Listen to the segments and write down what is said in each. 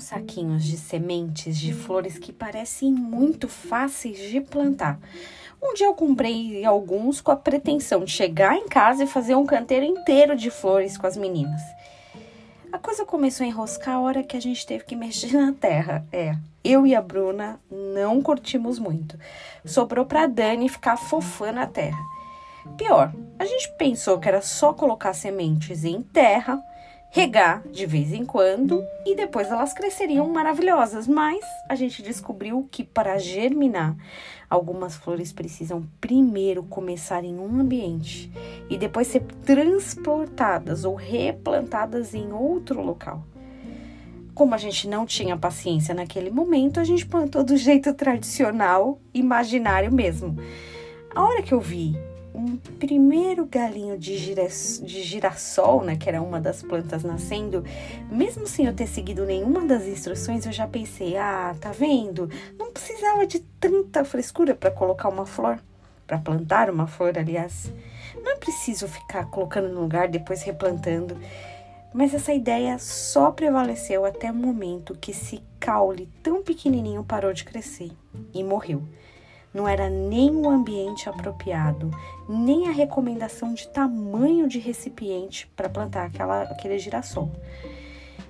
uns saquinhos de sementes de flores que parecem muito fáceis de plantar. Um dia eu comprei alguns com a pretensão de chegar em casa e fazer um canteiro inteiro de flores com as meninas. A coisa começou a enroscar a hora que a gente teve que mexer na terra. É, eu e a Bruna não curtimos muito. Sobrou pra Dani ficar fofando a terra. Pior, a gente pensou que era só colocar sementes em terra, regar de vez em quando e depois elas cresceriam maravilhosas, mas a gente descobriu que para germinar, algumas flores precisam primeiro começar em um ambiente e depois ser transportadas ou replantadas em outro local. Como a gente não tinha paciência naquele momento, a gente plantou do jeito tradicional, imaginário mesmo. A hora que eu vi um primeiro galinho de, de girassol, né, que era uma das plantas nascendo, mesmo sem eu ter seguido nenhuma das instruções, eu já pensei: ah, tá vendo? Não precisava de tanta frescura para colocar uma flor, para plantar uma flor, aliás. Não é preciso ficar colocando no lugar, depois replantando. Mas essa ideia só prevaleceu até o momento que esse caule tão pequenininho parou de crescer e morreu. Não era nem o ambiente apropriado, nem a recomendação de tamanho de recipiente para plantar aquela, aquele girassol.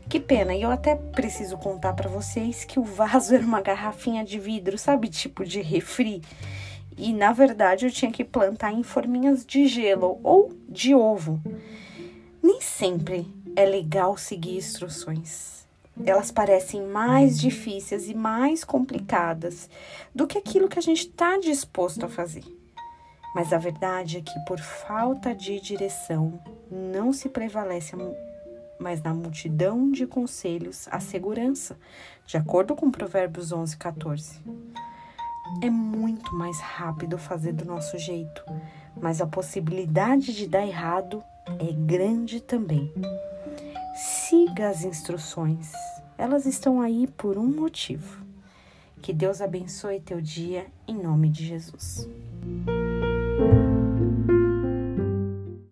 Que pena, e eu até preciso contar para vocês que o vaso era uma garrafinha de vidro, sabe, tipo de refri. E na verdade eu tinha que plantar em forminhas de gelo ou de ovo. Nem sempre é legal seguir instruções elas parecem mais difíceis e mais complicadas do que aquilo que a gente está disposto a fazer. Mas a verdade é que, por falta de direção, não se prevalece, mas na multidão de conselhos, a segurança, de acordo com Provérbios 11, 14. É muito mais rápido fazer do nosso jeito, mas a possibilidade de dar errado é grande também. Siga as instruções, elas estão aí por um motivo. Que Deus abençoe teu dia, em nome de Jesus.